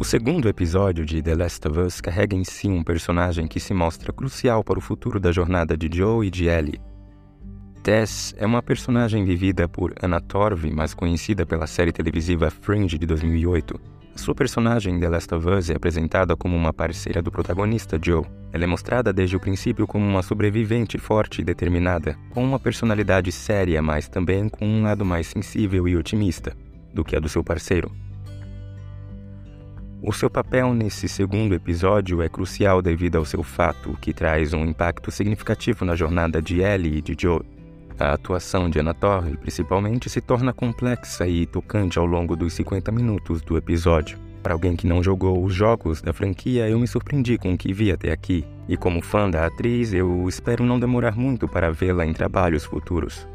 O segundo episódio de The Last of Us carrega em si um personagem que se mostra crucial para o futuro da jornada de Joe e de Ellie. Tess é uma personagem vivida por Anna Torv, mais conhecida pela série televisiva Fringe de 2008. A sua personagem em The Last of Us é apresentada como uma parceira do protagonista Joe. Ela é mostrada desde o princípio como uma sobrevivente forte e determinada, com uma personalidade séria, mas também com um lado mais sensível e otimista do que a do seu parceiro. O seu papel nesse segundo episódio é crucial devido ao seu fato, que traz um impacto significativo na jornada de Ellie e de Joe. A atuação de Anna Torre, principalmente, se torna complexa e tocante ao longo dos 50 minutos do episódio. Para alguém que não jogou os jogos da franquia, eu me surpreendi com o que vi até aqui, e como fã da atriz, eu espero não demorar muito para vê-la em trabalhos futuros.